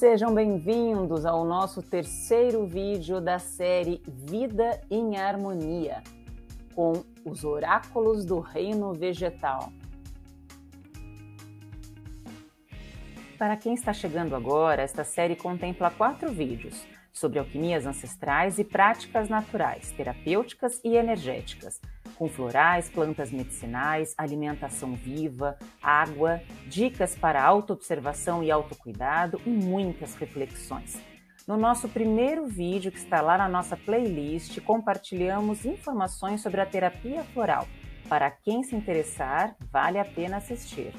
Sejam bem-vindos ao nosso terceiro vídeo da série Vida em Harmonia, com os oráculos do reino vegetal. Para quem está chegando agora, esta série contempla quatro vídeos sobre alquimias ancestrais e práticas naturais, terapêuticas e energéticas, com florais, plantas medicinais, alimentação viva, água, dicas para autoobservação e autocuidado e muitas reflexões. No nosso primeiro vídeo, que está lá na nossa playlist, compartilhamos informações sobre a terapia floral. Para quem se interessar, vale a pena assistir.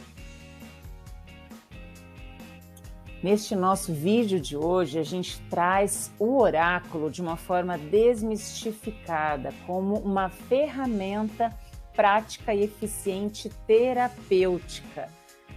Neste nosso vídeo de hoje, a gente traz o oráculo de uma forma desmistificada, como uma ferramenta prática e eficiente terapêutica.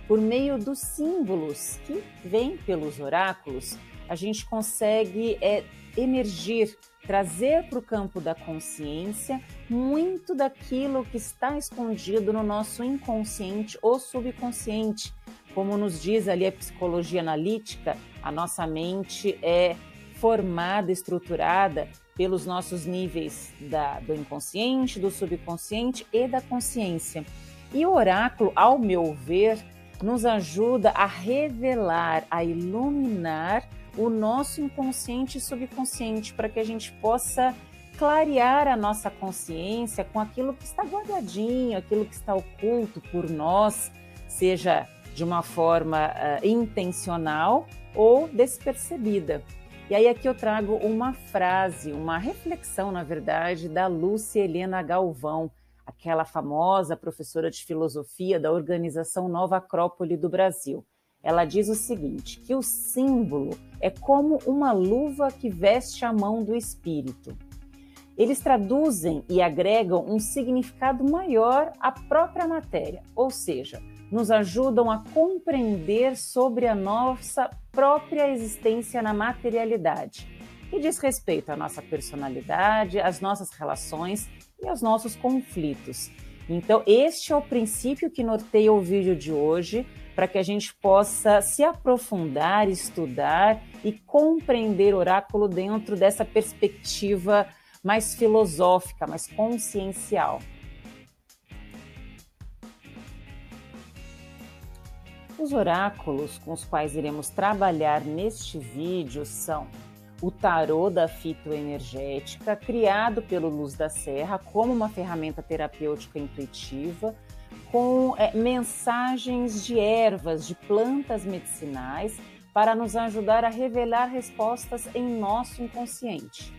Por meio dos símbolos que vêm pelos oráculos, a gente consegue é, emergir, trazer para o campo da consciência muito daquilo que está escondido no nosso inconsciente ou subconsciente como nos diz ali a psicologia analítica, a nossa mente é formada, estruturada pelos nossos níveis da, do inconsciente, do subconsciente e da consciência. E o oráculo, ao meu ver, nos ajuda a revelar, a iluminar o nosso inconsciente e subconsciente para que a gente possa clarear a nossa consciência com aquilo que está guardadinho, aquilo que está oculto por nós, seja de uma forma uh, intencional ou despercebida. E aí aqui eu trago uma frase, uma reflexão, na verdade, da Lúcia Helena Galvão, aquela famosa professora de filosofia da organização Nova Acrópole do Brasil. Ela diz o seguinte: que o símbolo é como uma luva que veste a mão do espírito. Eles traduzem e agregam um significado maior à própria matéria, ou seja, nos ajudam a compreender sobre a nossa própria existência na materialidade, que diz respeito à nossa personalidade, às nossas relações e aos nossos conflitos. Então, este é o princípio que norteia o vídeo de hoje, para que a gente possa se aprofundar, estudar e compreender o oráculo dentro dessa perspectiva mais filosófica, mais consciencial. Os oráculos com os quais iremos trabalhar neste vídeo são o tarô da fitoenergética, criado pelo Luz da Serra como uma ferramenta terapêutica intuitiva, com é, mensagens de ervas, de plantas medicinais, para nos ajudar a revelar respostas em nosso inconsciente.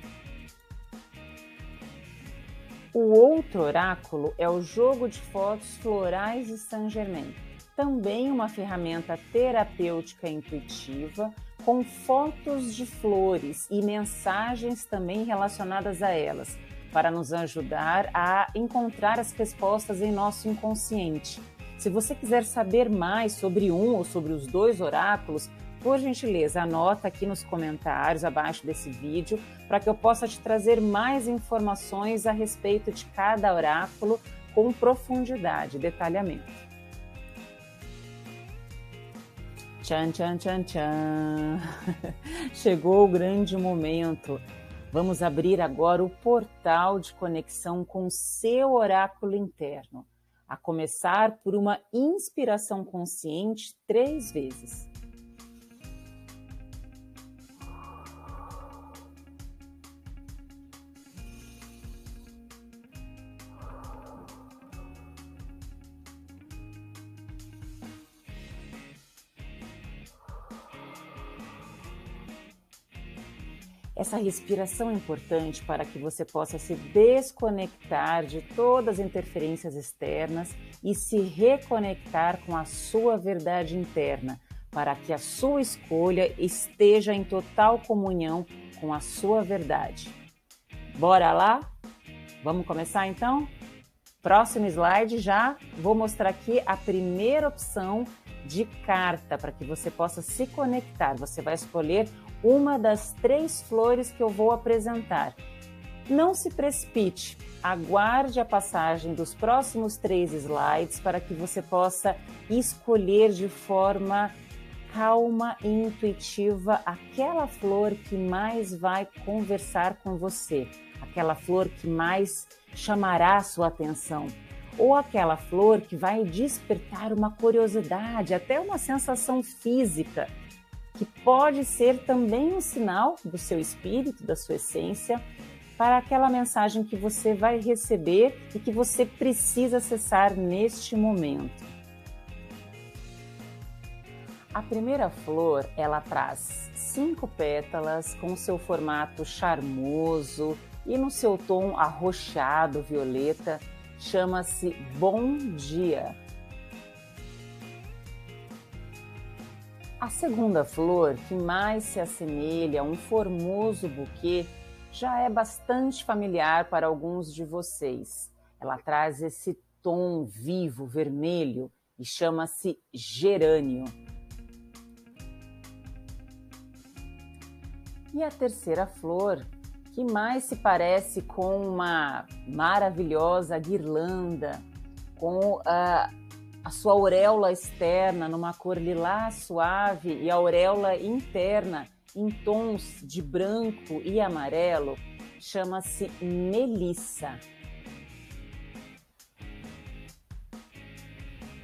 O outro oráculo é o jogo de fotos florais de Saint Germain também uma ferramenta terapêutica intuitiva com fotos de flores e mensagens também relacionadas a elas, para nos ajudar a encontrar as respostas em nosso inconsciente. Se você quiser saber mais sobre um ou sobre os dois oráculos, por gentileza, anota aqui nos comentários abaixo desse vídeo para que eu possa te trazer mais informações a respeito de cada oráculo com profundidade detalhamento. Tchan, tchan, tchan, tchan. Chegou o grande momento. Vamos abrir agora o portal de conexão com seu oráculo interno, a começar por uma inspiração consciente três vezes. Essa respiração é importante para que você possa se desconectar de todas as interferências externas e se reconectar com a sua verdade interna, para que a sua escolha esteja em total comunhão com a sua verdade. Bora lá? Vamos começar então? Próximo slide já vou mostrar aqui a primeira opção de carta para que você possa se conectar. Você vai escolher uma das três flores que eu vou apresentar. Não se precipite, aguarde a passagem dos próximos três slides para que você possa escolher de forma calma e intuitiva aquela flor que mais vai conversar com você, aquela flor que mais chamará sua atenção, ou aquela flor que vai despertar uma curiosidade, até uma sensação física, que pode ser também um sinal do seu espírito, da sua essência, para aquela mensagem que você vai receber e que você precisa acessar neste momento. A primeira flor, ela traz cinco pétalas com seu formato charmoso e no seu tom arroxeado violeta, chama-se Bom Dia. A segunda flor, que mais se assemelha a um formoso buquê, já é bastante familiar para alguns de vocês. Ela traz esse tom vivo, vermelho, e chama-se gerânio. E a terceira flor, que mais se parece com uma maravilhosa guirlanda, com a, a sua auréola externa numa cor lilás suave e a auréola interna em tons de branco e amarelo, chama-se Melissa.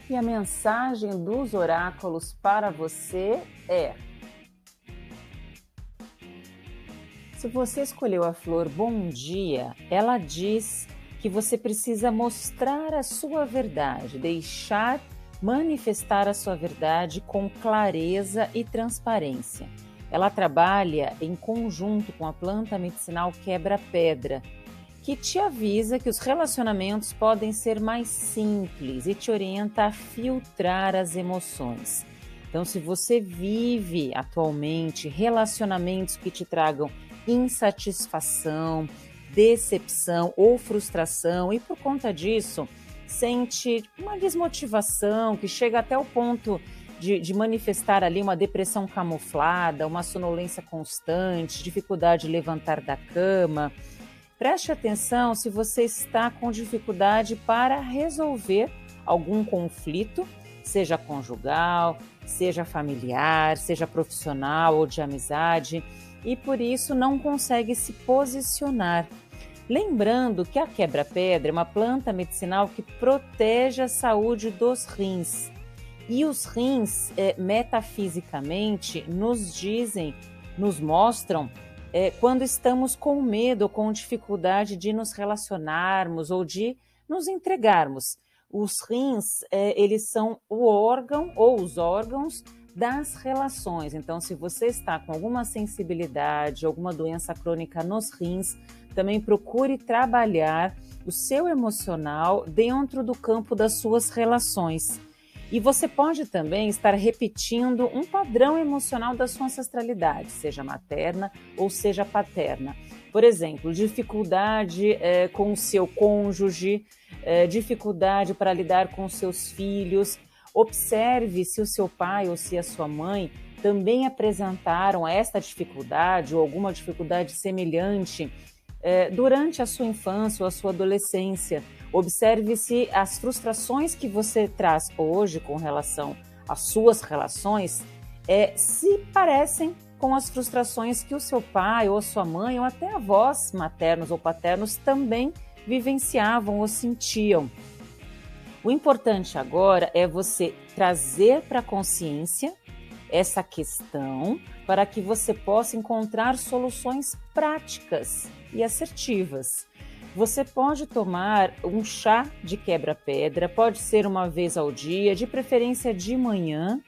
E a mensagem dos oráculos para você é: Se você escolheu a flor Bom Dia, ela diz que você precisa mostrar a sua verdade, deixar manifestar a sua verdade com clareza e transparência. Ela trabalha em conjunto com a planta medicinal quebra-pedra, que te avisa que os relacionamentos podem ser mais simples e te orienta a filtrar as emoções. Então, se você vive atualmente relacionamentos que te tragam insatisfação, decepção ou frustração, e por conta disso sente uma desmotivação que chega até o ponto de, de, manifestar ali uma depressão camuflada, uma sonolência constante, dificuldade de levantar da cama. Preste atenção se você está com dificuldade para resolver algum conflito, seja conjugal, seja familiar, seja profissional ou de amizade, e por isso não consegue se posicionar. Lembrando que a quebra-pedra é uma planta medicinal que protege a saúde dos rins. E os rins, é, metafisicamente, nos dizem, nos mostram é, quando estamos com medo ou com dificuldade de nos relacionarmos ou de nos entregarmos. Os rins, é, eles são o órgão ou os órgãos das relações. Então, se você está com alguma sensibilidade, alguma doença crônica nos rins, também procure trabalhar o seu emocional dentro do campo das suas relações. E você pode também estar repetindo um padrão emocional da sua ancestralidade, seja materna ou seja paterna. Por exemplo, dificuldade é, com o seu cônjuge, é, dificuldade para lidar com seus filhos. Observe se o seu pai ou se a sua mãe também apresentaram esta dificuldade ou alguma dificuldade semelhante é, durante a sua infância ou a sua adolescência. Observe se as frustrações que você traz hoje com relação às suas relações é, se parecem com as frustrações que o seu pai ou a sua mãe ou até avós maternos ou paternos também vivenciavam ou sentiam. O importante agora é você trazer para a consciência essa questão para que você possa encontrar soluções práticas e assertivas. Você pode tomar um chá de quebra-pedra, pode ser uma vez ao dia, de preferência de manhã,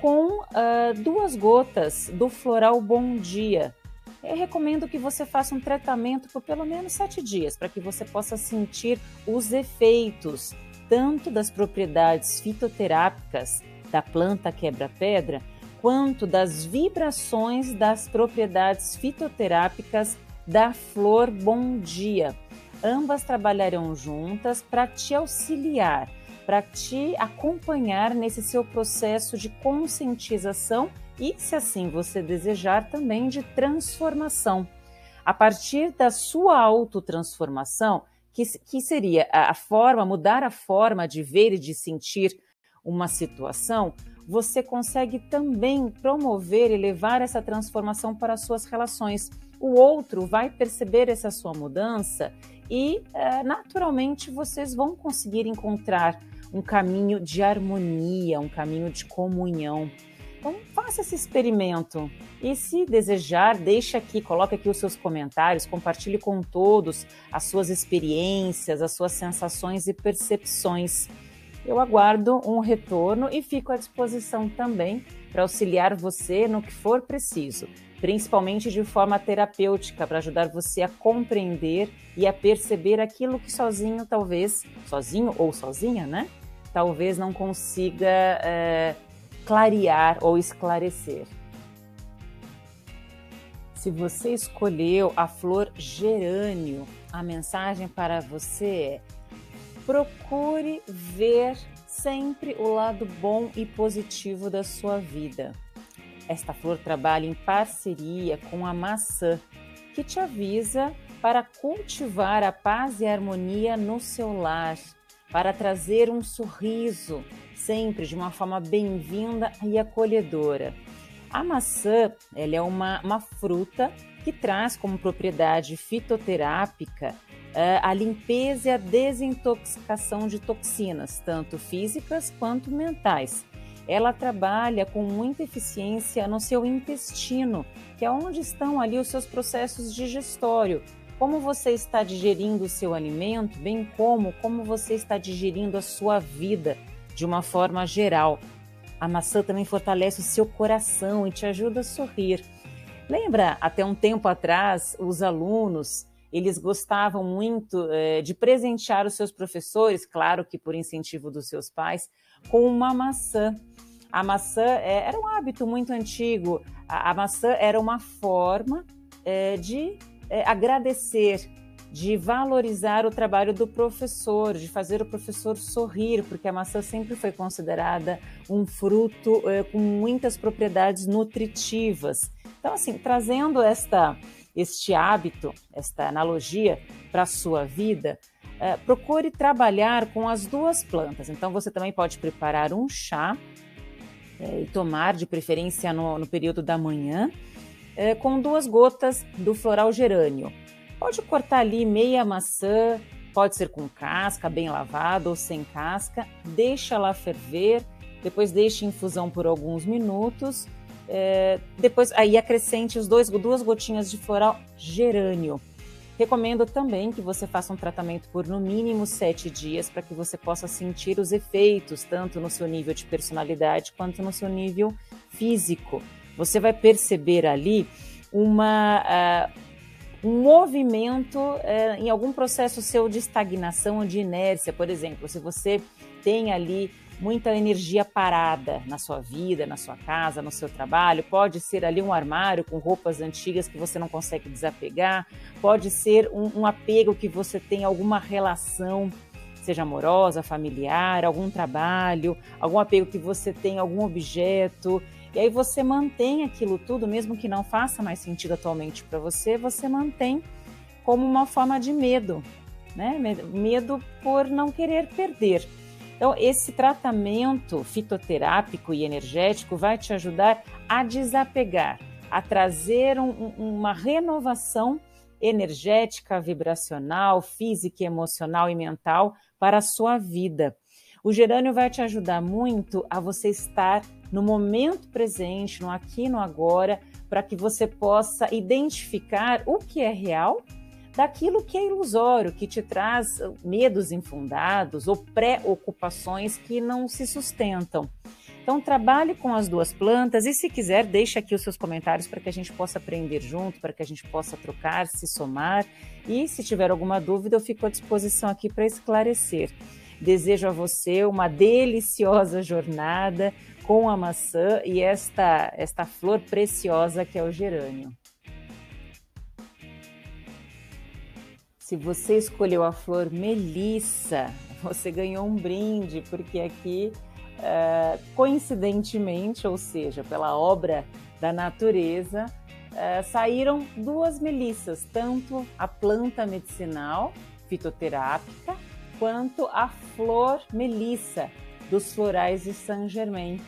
com uh, duas gotas do floral Bom Dia. Eu recomendo que você faça um tratamento por pelo menos sete dias, para que você possa sentir os efeitos tanto das propriedades fitoterápicas da planta quebra-pedra, quanto das vibrações das propriedades fitoterápicas da flor Bom Dia. Ambas trabalharão juntas para te auxiliar, para te acompanhar nesse seu processo de conscientização e, se assim você desejar, também de transformação. A partir da sua autotransformação, que, que seria a forma, mudar a forma de ver e de sentir uma situação, você consegue também promover e levar essa transformação para as suas relações. O outro vai perceber essa sua mudança e, é, naturalmente, vocês vão conseguir encontrar um caminho de harmonia, um caminho de comunhão. Então, faça esse experimento. E se desejar, deixe aqui, coloque aqui os seus comentários, compartilhe com todos as suas experiências, as suas sensações e percepções. Eu aguardo um retorno e fico à disposição também para auxiliar você no que for preciso, principalmente de forma terapêutica, para ajudar você a compreender e a perceber aquilo que sozinho, talvez, sozinho ou sozinha, né? Talvez não consiga é, clarear ou esclarecer. Se você escolheu a flor gerânio, a mensagem para você é procure ver sempre o lado bom e positivo da sua vida. Esta flor trabalha em parceria com a maçã, que te avisa para cultivar a paz e a harmonia no seu lar, para trazer um sorriso, sempre de uma forma bem-vinda e acolhedora. A maçã ela é uma, uma fruta que traz como propriedade fitoterápica a limpeza e a desintoxicação de toxinas, tanto físicas quanto mentais. Ela trabalha com muita eficiência no seu intestino, que é onde estão ali os seus processos digestório. Como você está digerindo o seu alimento, bem como como você está digerindo a sua vida de uma forma geral. A maçã também fortalece o seu coração e te ajuda a sorrir. Lembra, até um tempo atrás, os alunos eles gostavam muito é, de presentear os seus professores, claro que por incentivo dos seus pais, com uma maçã. A maçã é, era um hábito muito antigo. A, a maçã era uma forma é, de agradecer, de valorizar o trabalho do professor, de fazer o professor sorrir, porque a maçã sempre foi considerada um fruto com muitas propriedades nutritivas. Então, assim, trazendo esta este hábito, esta analogia para a sua vida, é, procure trabalhar com as duas plantas. Então, você também pode preparar um chá é, e tomar, de preferência no, no período da manhã, é, com duas gotas do floral gerânio. Pode cortar ali meia maçã, pode ser com casca, bem lavada ou sem casca, deixa lá ferver, depois deixe infusão por alguns minutos é, depois, aí acrescente os dois, duas gotinhas de floral gerânio. Recomendo também que você faça um tratamento por no mínimo sete dias para que você possa sentir os efeitos, tanto no seu nível de personalidade quanto no seu nível físico. Você vai perceber ali uma, uh, um movimento uh, em algum processo seu de estagnação ou de inércia, por exemplo. Se você tem ali muita energia parada na sua vida, na sua casa, no seu trabalho. Pode ser ali um armário com roupas antigas que você não consegue desapegar. Pode ser um, um apego que você tem alguma relação, seja amorosa, familiar, algum trabalho, algum apego que você tem algum objeto. E aí você mantém aquilo tudo, mesmo que não faça mais sentido atualmente para você, você mantém como uma forma de medo, né? Medo por não querer perder. Então, esse tratamento fitoterápico e energético vai te ajudar a desapegar, a trazer um, uma renovação energética, vibracional, física, emocional e mental para a sua vida. O gerânio vai te ajudar muito a você estar no momento presente, no aqui no agora, para que você possa identificar o que é real daquilo que é ilusório, que te traz medos infundados ou preocupações que não se sustentam. Então, trabalhe com as duas plantas e, se quiser, deixe aqui os seus comentários para que a gente possa aprender junto, para que a gente possa trocar, se somar. E, se tiver alguma dúvida, eu fico à disposição aqui para esclarecer. Desejo a você uma deliciosa jornada com a maçã e esta, esta flor preciosa que é o gerânio. Se você escolheu a flor melissa, você ganhou um brinde, porque aqui, uh, coincidentemente, ou seja, pela obra da natureza, uh, saíram duas melissas, tanto a planta medicinal fitoterápica quanto a flor melissa dos florais de Saint Germain.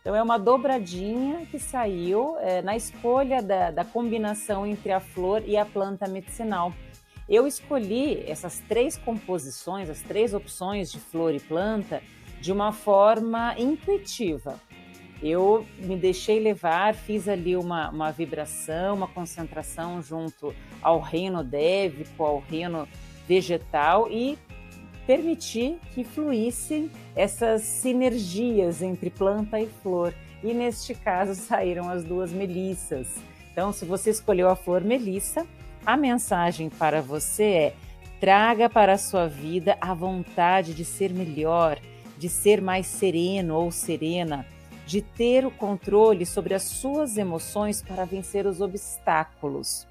Então, é uma dobradinha que saiu é, na escolha da, da combinação entre a flor e a planta medicinal. Eu escolhi essas três composições, as três opções de flor e planta, de uma forma intuitiva. Eu me deixei levar, fiz ali uma, uma vibração, uma concentração junto ao reino dévico, ao reino vegetal e permitir que fluíssem essas sinergias entre planta e flor. E neste caso saíram as duas melissas. Então, se você escolheu a flor melissa, a mensagem para você é: traga para a sua vida a vontade de ser melhor, de ser mais sereno ou serena, de ter o controle sobre as suas emoções para vencer os obstáculos.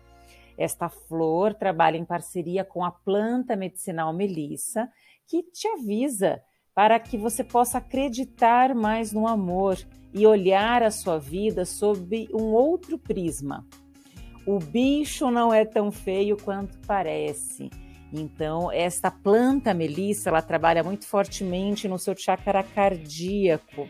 Esta flor trabalha em parceria com a planta medicinal melissa, que te avisa para que você possa acreditar mais no amor e olhar a sua vida sob um outro prisma. O bicho não é tão feio quanto parece. Então, esta planta melissa, ela trabalha muito fortemente no seu chakra cardíaco.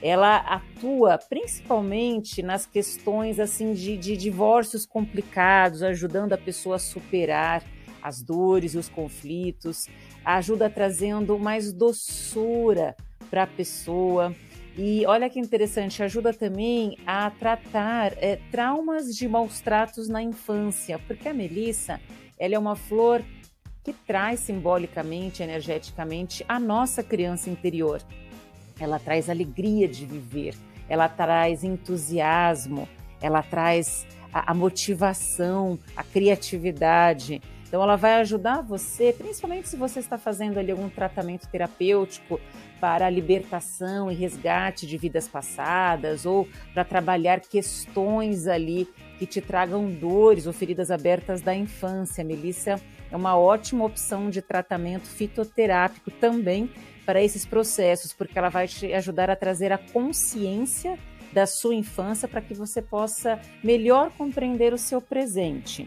Ela atua principalmente nas questões assim de, de divórcios complicados, ajudando a pessoa a superar as dores e os conflitos, ajuda trazendo mais doçura para a pessoa. E olha que interessante, ajuda também a tratar é, traumas de maus tratos na infância, porque a melissa ela é uma flor que traz simbolicamente, energeticamente, a nossa criança interior. Ela traz alegria de viver, ela traz entusiasmo, ela traz a, a motivação, a criatividade. Então, ela vai ajudar você, principalmente se você está fazendo ali algum tratamento terapêutico para a libertação e resgate de vidas passadas, ou para trabalhar questões ali que te tragam dores ou feridas abertas da infância. Melissa é uma ótima opção de tratamento fitoterápico também para esses processos, porque ela vai te ajudar a trazer a consciência da sua infância para que você possa melhor compreender o seu presente.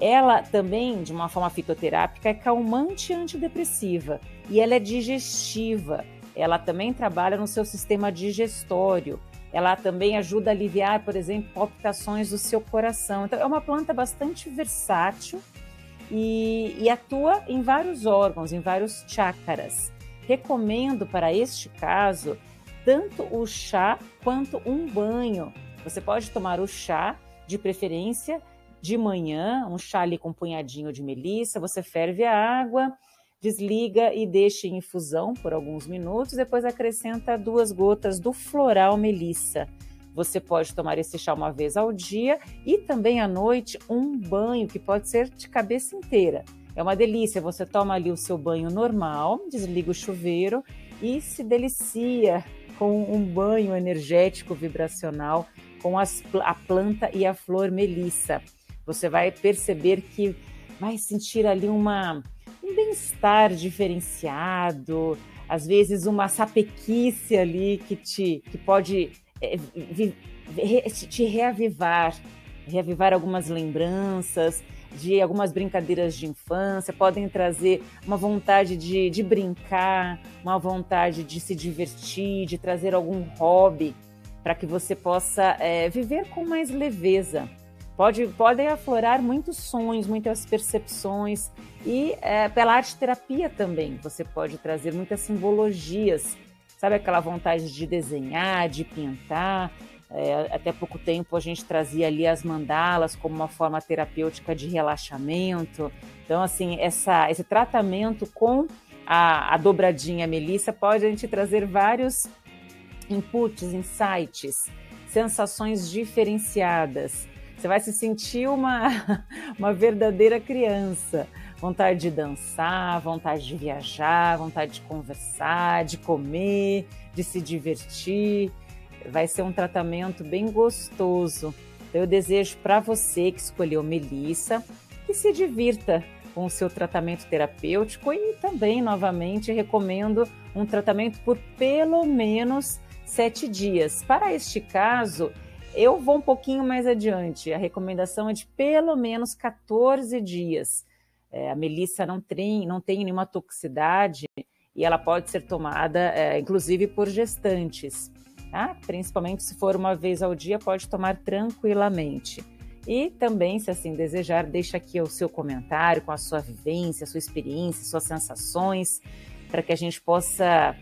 Ela também, de uma forma fitoterápica, é calmante e antidepressiva e ela é digestiva. Ela também trabalha no seu sistema digestório. Ela também ajuda a aliviar, por exemplo, palpitações do seu coração. Então, é uma planta bastante versátil e, e atua em vários órgãos, em vários chakras. Recomendo para este caso tanto o chá quanto um banho. Você pode tomar o chá, de preferência, de manhã, um chá ali com um punhadinho de melissa, você ferve a água, desliga e deixa em infusão por alguns minutos, depois acrescenta duas gotas do floral melissa. Você pode tomar esse chá uma vez ao dia e também à noite um banho que pode ser de cabeça inteira. É uma delícia, você toma ali o seu banho normal, desliga o chuveiro e se delicia com um banho energético vibracional com as, a planta e a flor melissa você vai perceber que vai sentir ali uma, um bem-estar diferenciado, às vezes uma sapequice ali que te que pode é, te reavivar, reavivar algumas lembranças de algumas brincadeiras de infância, podem trazer uma vontade de, de brincar, uma vontade de se divertir, de trazer algum hobby para que você possa é, viver com mais leveza. Pode, podem aflorar muitos sonhos, muitas percepções e é, pela arte terapia também você pode trazer muitas simbologias, sabe aquela vontade de desenhar, de pintar. É, até pouco tempo a gente trazia ali as mandalas como uma forma terapêutica de relaxamento. Então, assim, essa, esse tratamento com a, a dobradinha melissa pode a gente trazer vários inputs, insights, sensações diferenciadas. Você vai se sentir uma, uma verdadeira criança. Vontade de dançar, vontade de viajar, vontade de conversar, de comer, de se divertir. Vai ser um tratamento bem gostoso. Então, eu desejo para você que escolheu Melissa que se divirta com o seu tratamento terapêutico e também, novamente, recomendo um tratamento por pelo menos sete dias. Para este caso, eu vou um pouquinho mais adiante. A recomendação é de pelo menos 14 dias. É, a melissa não tem, não tem nenhuma toxicidade e ela pode ser tomada, é, inclusive, por gestantes. Tá? Principalmente se for uma vez ao dia, pode tomar tranquilamente. E também, se assim desejar, deixa aqui o seu comentário com a sua vivência, a sua experiência, suas sensações, para que a gente possa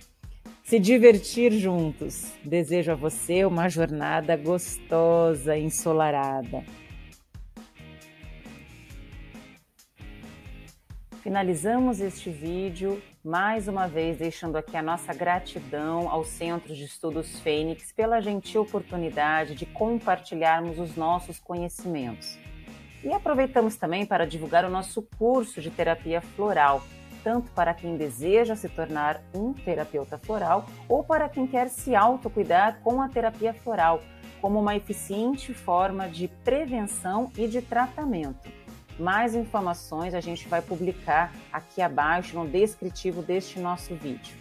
se divertir juntos. Desejo a você uma jornada gostosa, ensolarada. Finalizamos este vídeo mais uma vez deixando aqui a nossa gratidão ao Centro de Estudos Fênix pela gentil oportunidade de compartilharmos os nossos conhecimentos. E aproveitamos também para divulgar o nosso curso de terapia floral, tanto para quem deseja se tornar um terapeuta floral ou para quem quer se autocuidar com a terapia floral, como uma eficiente forma de prevenção e de tratamento. Mais informações a gente vai publicar aqui abaixo no descritivo deste nosso vídeo.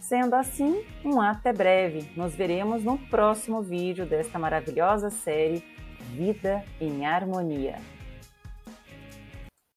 Sendo assim, um até breve. Nos veremos no próximo vídeo desta maravilhosa série Vida em Harmonia.